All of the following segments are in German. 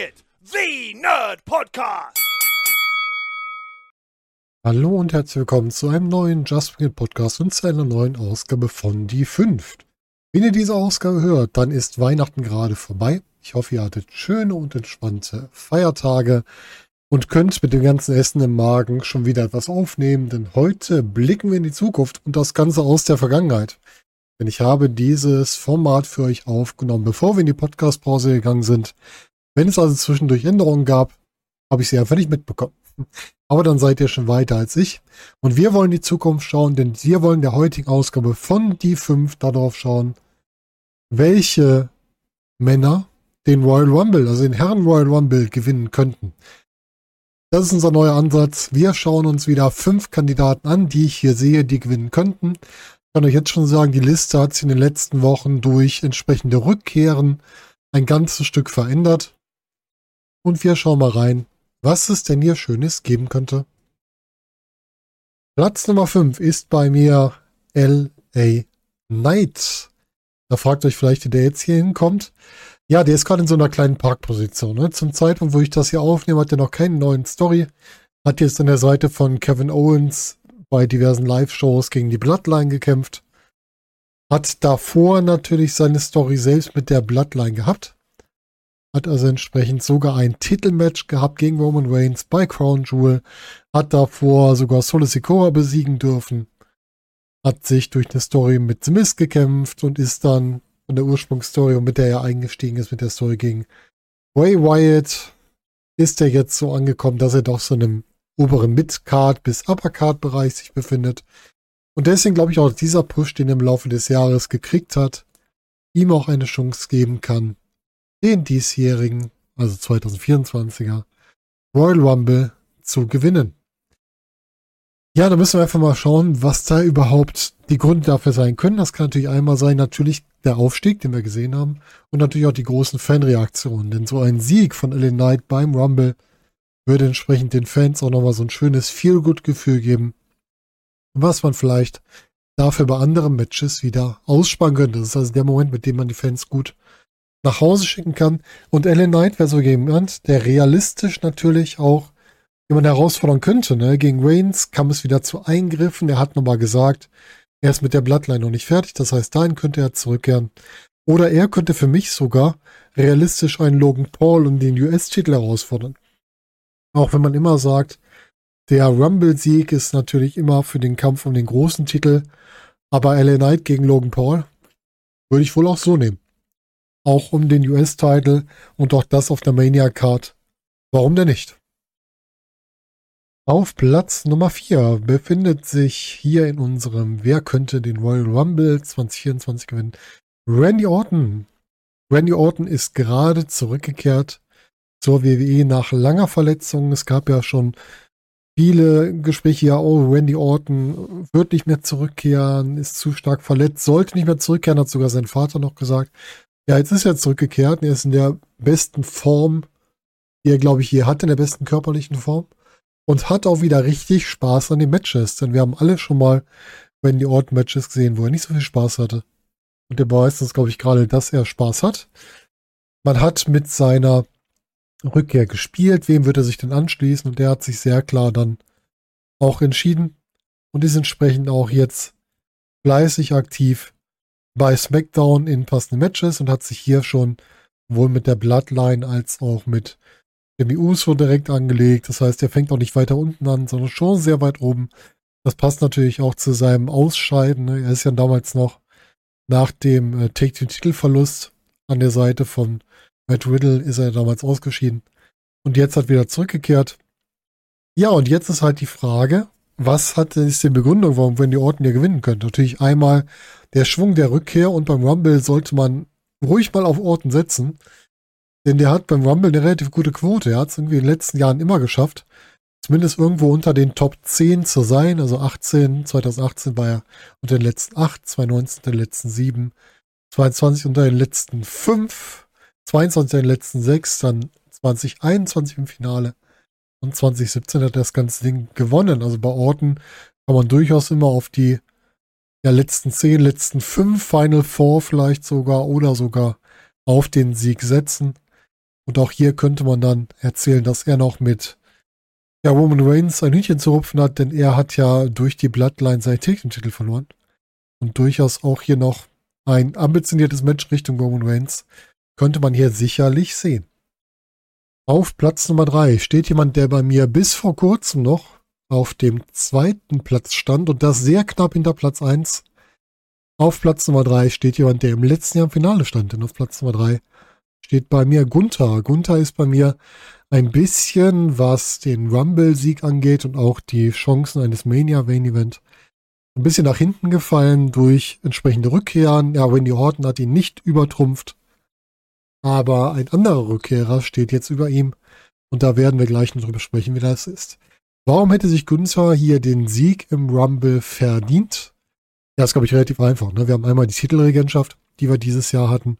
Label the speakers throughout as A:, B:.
A: It, the Nerd Podcast.
B: Hallo und herzlich willkommen zu einem neuen Just Bring It Podcast und zu einer neuen Ausgabe von Die Fünft. Wenn ihr diese Ausgabe hört, dann ist Weihnachten gerade vorbei. Ich hoffe, ihr hattet schöne und entspannte Feiertage und könnt mit dem ganzen Essen im Magen schon wieder etwas aufnehmen, denn heute blicken wir in die Zukunft und das Ganze aus der Vergangenheit. Denn ich habe dieses Format für euch aufgenommen, bevor wir in die Podcast-Pause gegangen sind. Wenn es also zwischendurch Änderungen gab, habe ich sie einfach nicht mitbekommen. Aber dann seid ihr schon weiter als ich. Und wir wollen die Zukunft schauen, denn wir wollen der heutigen Ausgabe von Die 5 darauf schauen, welche Männer den Royal Rumble, also den Herren Royal Rumble gewinnen könnten. Das ist unser neuer Ansatz. Wir schauen uns wieder fünf Kandidaten an, die ich hier sehe, die gewinnen könnten. Ich kann euch jetzt schon sagen, die Liste hat sich in den letzten Wochen durch entsprechende Rückkehren ein ganzes Stück verändert. Und wir schauen mal rein, was es denn hier Schönes geben könnte. Platz Nummer 5 ist bei mir L.A. Knight. Da fragt euch vielleicht, wie der jetzt hier hinkommt. Ja, der ist gerade in so einer kleinen Parkposition. Ne? Zum Zeitpunkt, wo ich das hier aufnehme, hat er noch keine neuen Story. Hat jetzt an der Seite von Kevin Owens bei diversen Live-Shows gegen die Bloodline gekämpft. Hat davor natürlich seine Story selbst mit der Bloodline gehabt. Hat also entsprechend sogar ein Titelmatch gehabt gegen Roman Reigns bei Crown Jewel. Hat davor sogar Solo Sikoa besiegen dürfen. Hat sich durch eine Story mit The Miz gekämpft und ist dann von der Ursprungsstory, mit der er eingestiegen ist, mit der Story gegen Way Wyatt, ist er jetzt so angekommen, dass er doch so in einem oberen Mid-Card bis Upper-Card-Bereich sich befindet. Und deswegen glaube ich auch, dass dieser Push, den er im Laufe des Jahres gekriegt hat, ihm auch eine Chance geben kann, den diesjährigen, also 2024er, Royal Rumble zu gewinnen. Ja, da müssen wir einfach mal schauen, was da überhaupt die Gründe dafür sein können. Das kann natürlich einmal sein, natürlich der Aufstieg, den wir gesehen haben, und natürlich auch die großen Fanreaktionen. Denn so ein Sieg von LA Knight beim Rumble würde entsprechend den Fans auch nochmal so ein schönes Feel-Good-Gefühl geben, was man vielleicht dafür bei anderen Matches wieder aussparen könnte. Das ist also der Moment, mit dem man die Fans gut nach Hause schicken kann. Und LA Knight wäre so jemand, der realistisch natürlich auch jemand herausfordern könnte. Ne? Gegen Reigns kam es wieder zu Eingriffen. Er hat nochmal gesagt, er ist mit der Bloodline noch nicht fertig. Das heißt, dahin könnte er zurückkehren. Oder er könnte für mich sogar realistisch einen Logan Paul um den US-Titel herausfordern. Auch wenn man immer sagt, der Rumble-Sieg ist natürlich immer für den Kampf um den großen Titel. Aber LA Knight gegen Logan Paul würde ich wohl auch so nehmen. Auch um den US-Titel und auch das auf der Mania-Card. Warum denn nicht? Auf Platz Nummer 4 befindet sich hier in unserem Wer könnte den Royal Rumble 2024 gewinnen? Randy Orton. Randy Orton ist gerade zurückgekehrt zur WWE nach langer Verletzung. Es gab ja schon viele Gespräche, ja, oh, Randy Orton wird nicht mehr zurückkehren, ist zu stark verletzt, sollte nicht mehr zurückkehren, hat sogar sein Vater noch gesagt. Ja, jetzt ist er zurückgekehrt, er ist in der besten Form, die er, glaube ich, je hatte, in der besten körperlichen Form und hat auch wieder richtig Spaß an den Matches, denn wir haben alle schon mal Randy Orton Matches gesehen, wo er nicht so viel Spaß hatte. Und der Beweis ist, glaube ich, gerade, dass er Spaß hat. Man hat mit seiner Rückkehr gespielt, wem wird er sich denn anschließen? Und der hat sich sehr klar dann auch entschieden und ist entsprechend auch jetzt fleißig aktiv bei SmackDown in passenden Matches und hat sich hier schon wohl mit der Bloodline als auch mit Jimmy Uso direkt angelegt. Das heißt, er fängt auch nicht weiter unten an, sondern schon sehr weit oben. Das passt natürlich auch zu seinem Ausscheiden. Ne? Er ist ja damals noch nach dem äh, Take-Titelverlust an der Seite von Matt Riddle ist er damals ausgeschieden. Und jetzt hat wieder zurückgekehrt. Ja, und jetzt ist halt die Frage, was hat ist die Begründung, warum Randy Orton hier gewinnen könnte? Natürlich einmal der Schwung der Rückkehr und beim Rumble sollte man ruhig mal auf Orton setzen. Denn der hat beim Rumble eine relativ gute Quote. Er hat es irgendwie in den letzten Jahren immer geschafft, zumindest irgendwo unter den Top 10 zu sein. Also 18, 2018 war er unter den letzten 8, 2019 unter den letzten 7, 22 unter den letzten 5, 22 unter den letzten 6, dann 2021 im Finale. Und 2017 hat er das ganze Ding gewonnen. Also bei Orten kann man durchaus immer auf die ja, letzten 10, letzten 5 Final Four vielleicht sogar oder sogar auf den Sieg setzen. Und auch hier könnte man dann erzählen, dass er noch mit ja, Roman Reigns ein Hühnchen zu rupfen hat, denn er hat ja durch die Bloodline seinen Titel verloren. Und durchaus auch hier noch ein ambitioniertes Match Richtung Roman Reigns könnte man hier sicherlich sehen. Auf Platz Nummer drei steht jemand, der bei mir bis vor kurzem noch auf dem zweiten Platz stand und das sehr knapp hinter Platz eins. Auf Platz Nummer drei steht jemand, der im letzten Jahr im Finale stand, denn auf Platz Nummer drei steht bei mir Gunther. Gunther ist bei mir ein bisschen, was den Rumble-Sieg angeht und auch die Chancen eines Mania-Main-Event, ein bisschen nach hinten gefallen durch entsprechende Rückkehren. Ja, Wendy Horton hat ihn nicht übertrumpft. Aber ein anderer Rückkehrer steht jetzt über ihm. Und da werden wir gleich noch drüber sprechen, wie das ist. Warum hätte sich Gunther hier den Sieg im Rumble verdient? Ja, ist, glaube ich, relativ einfach. Ne? Wir haben einmal die Titelregentschaft, die wir dieses Jahr hatten.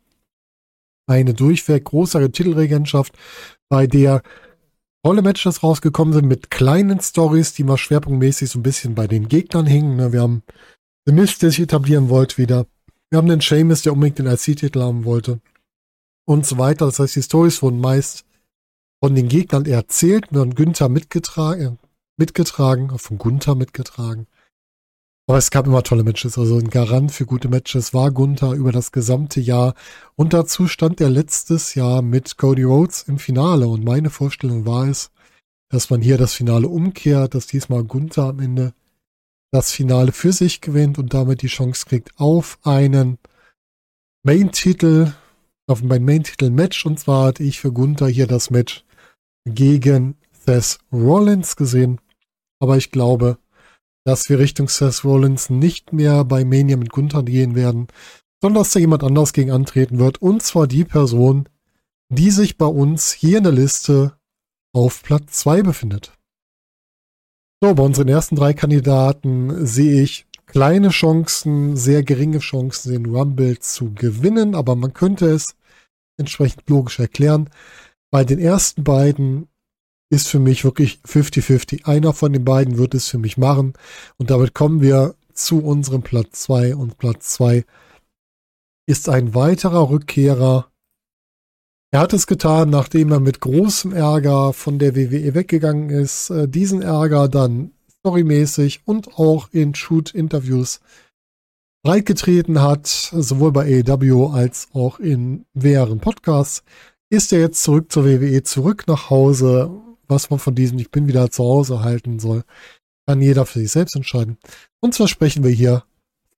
B: Eine durchweg größere Titelregentschaft, bei der tolle Matches rausgekommen sind mit kleinen Stories, die mal schwerpunktmäßig so ein bisschen bei den Gegnern hingen. Ne? Wir haben The Mist, der sich etablieren wollte, wieder. Wir haben den Seamus, der unbedingt den IC-Titel haben wollte und so weiter. Das heißt, die Stories wurden meist von den Gegnern erzählt, von Günther mitgetragen, mitgetragen, von Gunther mitgetragen. Aber es gab immer tolle Matches. Also ein Garant für gute Matches war Gunther über das gesamte Jahr. Und dazu stand er letztes Jahr mit Cody Rhodes im Finale. Und meine Vorstellung war es, dass man hier das Finale umkehrt, dass diesmal Gunther am Ende das Finale für sich gewinnt und damit die Chance kriegt auf einen Main-Titel auf mein Main-Titel-Match. Und zwar hatte ich für Gunther hier das Match gegen Seth Rollins gesehen. Aber ich glaube, dass wir Richtung Seth Rollins nicht mehr bei Mania mit Gunther gehen werden, sondern dass da jemand anders gegen antreten wird. Und zwar die Person, die sich bei uns hier in der Liste auf Platz 2 befindet. So, bei unseren ersten drei Kandidaten sehe ich kleine Chancen, sehr geringe Chancen, den Rumble zu gewinnen, aber man könnte es entsprechend logisch erklären. Bei den ersten beiden ist für mich wirklich 50-50. Einer von den beiden wird es für mich machen. Und damit kommen wir zu unserem Platz 2. Und Platz 2 ist ein weiterer Rückkehrer. Er hat es getan, nachdem er mit großem Ärger von der WWE weggegangen ist. Äh, diesen Ärger dann storymäßig und auch in Shoot-Interviews breitgetreten hat, sowohl bei AEW als auch in mehreren Podcasts, ist er jetzt zurück zur WWE, zurück nach Hause. Was man von diesem Ich bin wieder zu Hause halten soll, kann jeder für sich selbst entscheiden. Und zwar sprechen wir hier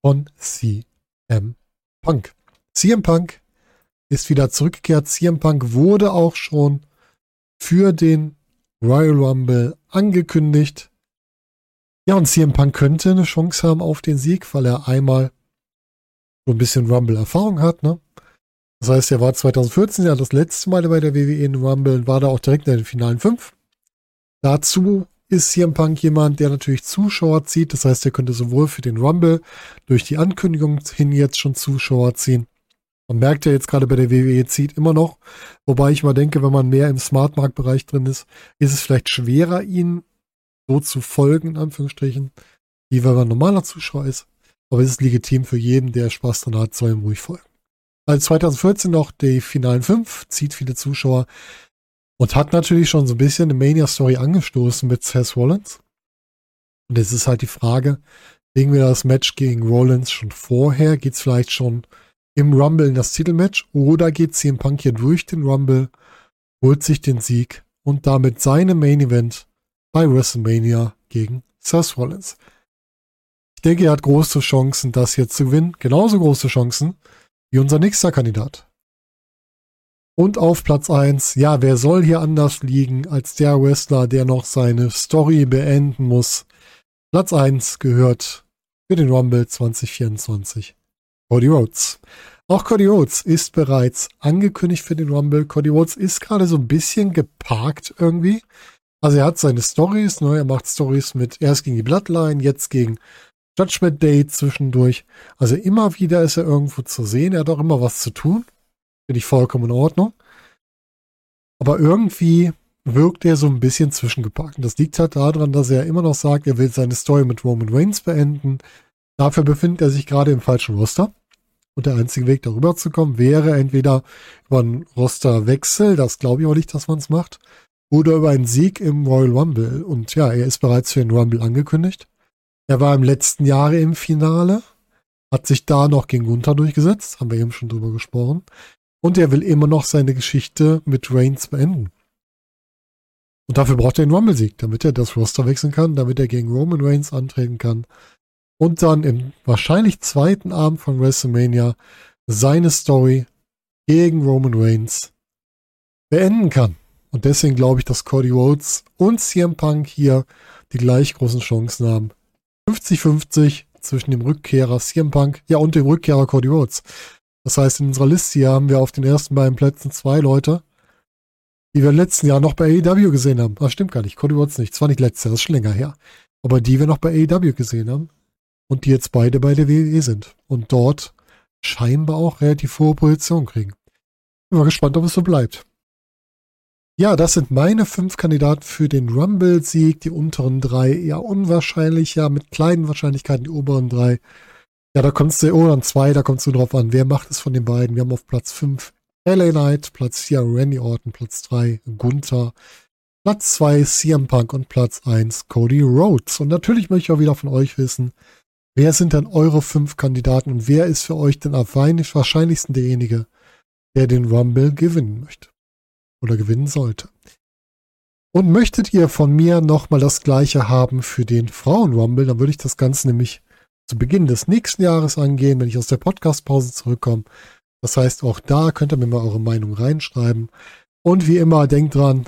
B: von CM Punk. CM Punk ist wieder zurückgekehrt. CM Punk wurde auch schon für den Royal Rumble angekündigt. Ja, und CM Punk könnte eine Chance haben auf den Sieg, weil er einmal so ein bisschen Rumble-Erfahrung hat, ne? Das heißt, er war 2014 ja das letzte Mal bei der WWE in Rumble und war da auch direkt in den finalen fünf. Dazu ist CM Punk jemand, der natürlich Zuschauer zieht. Das heißt, er könnte sowohl für den Rumble durch die Ankündigung hin jetzt schon Zuschauer ziehen. Man merkt ja jetzt gerade bei der WWE zieht immer noch. Wobei ich mal denke, wenn man mehr im Smartmarkt-Bereich drin ist, ist es vielleicht schwerer, ihn so zu folgen, in Anführungsstrichen, wie wenn man normaler Zuschauer ist. Aber es ist legitim für jeden, der Spaß dran hat, soll ihm ruhig folgen. Also 2014 noch die finalen fünf, zieht viele Zuschauer und hat natürlich schon so ein bisschen eine Mania-Story angestoßen mit Seth Rollins. Und jetzt ist halt die Frage, legen wir das Match gegen Rollins schon vorher? Geht's vielleicht schon im Rumble in das Titelmatch? Oder geht CM Punk hier durch den Rumble, holt sich den Sieg und damit seine Main Event bei WrestleMania gegen Seth Rollins. Ich denke, er hat große Chancen, das hier zu gewinnen. Genauso große Chancen wie unser nächster Kandidat. Und auf Platz 1, ja, wer soll hier anders liegen als der Wrestler, der noch seine Story beenden muss? Platz 1 gehört für den Rumble 2024 Cody Rhodes. Auch Cody Rhodes ist bereits angekündigt für den Rumble. Cody Rhodes ist gerade so ein bisschen geparkt irgendwie. Also er hat seine Stories, ne? er macht Stories mit erst gegen die Bloodline, jetzt gegen Judgment Day zwischendurch. Also immer wieder ist er irgendwo zu sehen. Er hat auch immer was zu tun. Finde ich vollkommen in Ordnung. Aber irgendwie wirkt er so ein bisschen zwischengepackt. Und das liegt halt daran, dass er immer noch sagt, er will seine Story mit Roman Reigns beenden. Dafür befindet er sich gerade im falschen Roster. Und der einzige Weg, darüber zu kommen, wäre entweder über einen Rosterwechsel, das glaube ich auch nicht, dass man es macht, oder über einen Sieg im Royal Rumble. Und ja, er ist bereits für den Rumble angekündigt. Er war im letzten Jahre im Finale, hat sich da noch gegen Gunther durchgesetzt, haben wir eben schon drüber gesprochen. Und er will immer noch seine Geschichte mit Reigns beenden. Und dafür braucht er einen Rumble-Sieg, damit er das Roster wechseln kann, damit er gegen Roman Reigns antreten kann. Und dann im wahrscheinlich zweiten Abend von WrestleMania seine Story gegen Roman Reigns beenden kann. Und deswegen glaube ich, dass Cody Rhodes und CM Punk hier die gleich großen Chancen haben. 50-50 zwischen dem Rückkehrer CM Punk, ja, und dem Rückkehrer Cody Rhodes. Das heißt, in unserer Liste hier haben wir auf den ersten beiden Plätzen zwei Leute, die wir im letzten Jahr noch bei AEW gesehen haben. Das stimmt gar nicht, Cody Rhodes nicht. Zwar nicht letztes Jahr, das ist schon länger her. Aber die wir noch bei AEW gesehen haben und die jetzt beide bei der WWE sind und dort scheinbar auch relativ hohe Position kriegen. Bin mal gespannt, ob es so bleibt. Ja, das sind meine fünf Kandidaten für den Rumble-Sieg. Die unteren drei eher unwahrscheinlich, ja, mit kleinen Wahrscheinlichkeiten die oberen drei. Ja, da kommst du, oder zwei, da kommst du drauf an, wer macht es von den beiden. Wir haben auf Platz 5 LA Knight, Platz 4 Randy Orton, Platz 3 Gunther, Platz 2 CM Punk und Platz 1 Cody Rhodes. Und natürlich möchte ich auch wieder von euch wissen, wer sind denn eure fünf Kandidaten und wer ist für euch denn am wahrscheinlichsten derjenige, der den Rumble gewinnen möchte oder gewinnen sollte. Und möchtet ihr von mir nochmal das gleiche haben für den Frauen-Rumble, dann würde ich das Ganze nämlich zu Beginn des nächsten Jahres angehen, wenn ich aus der Podcast-Pause zurückkomme. Das heißt, auch da könnt ihr mir mal eure Meinung reinschreiben. Und wie immer, denkt dran,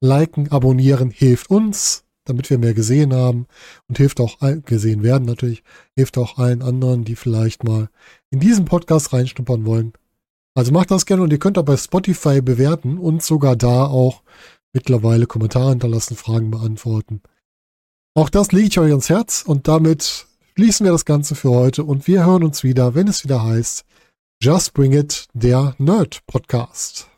B: liken, abonnieren hilft uns, damit wir mehr gesehen haben und hilft auch gesehen werden natürlich, hilft auch allen anderen, die vielleicht mal in diesen Podcast reinschnuppern wollen, also macht das gerne und ihr könnt auch bei Spotify bewerten und sogar da auch mittlerweile Kommentare hinterlassen, Fragen beantworten. Auch das lege ich euch ans Herz und damit schließen wir das Ganze für heute und wir hören uns wieder, wenn es wieder heißt Just Bring It, der
A: Nerd Podcast.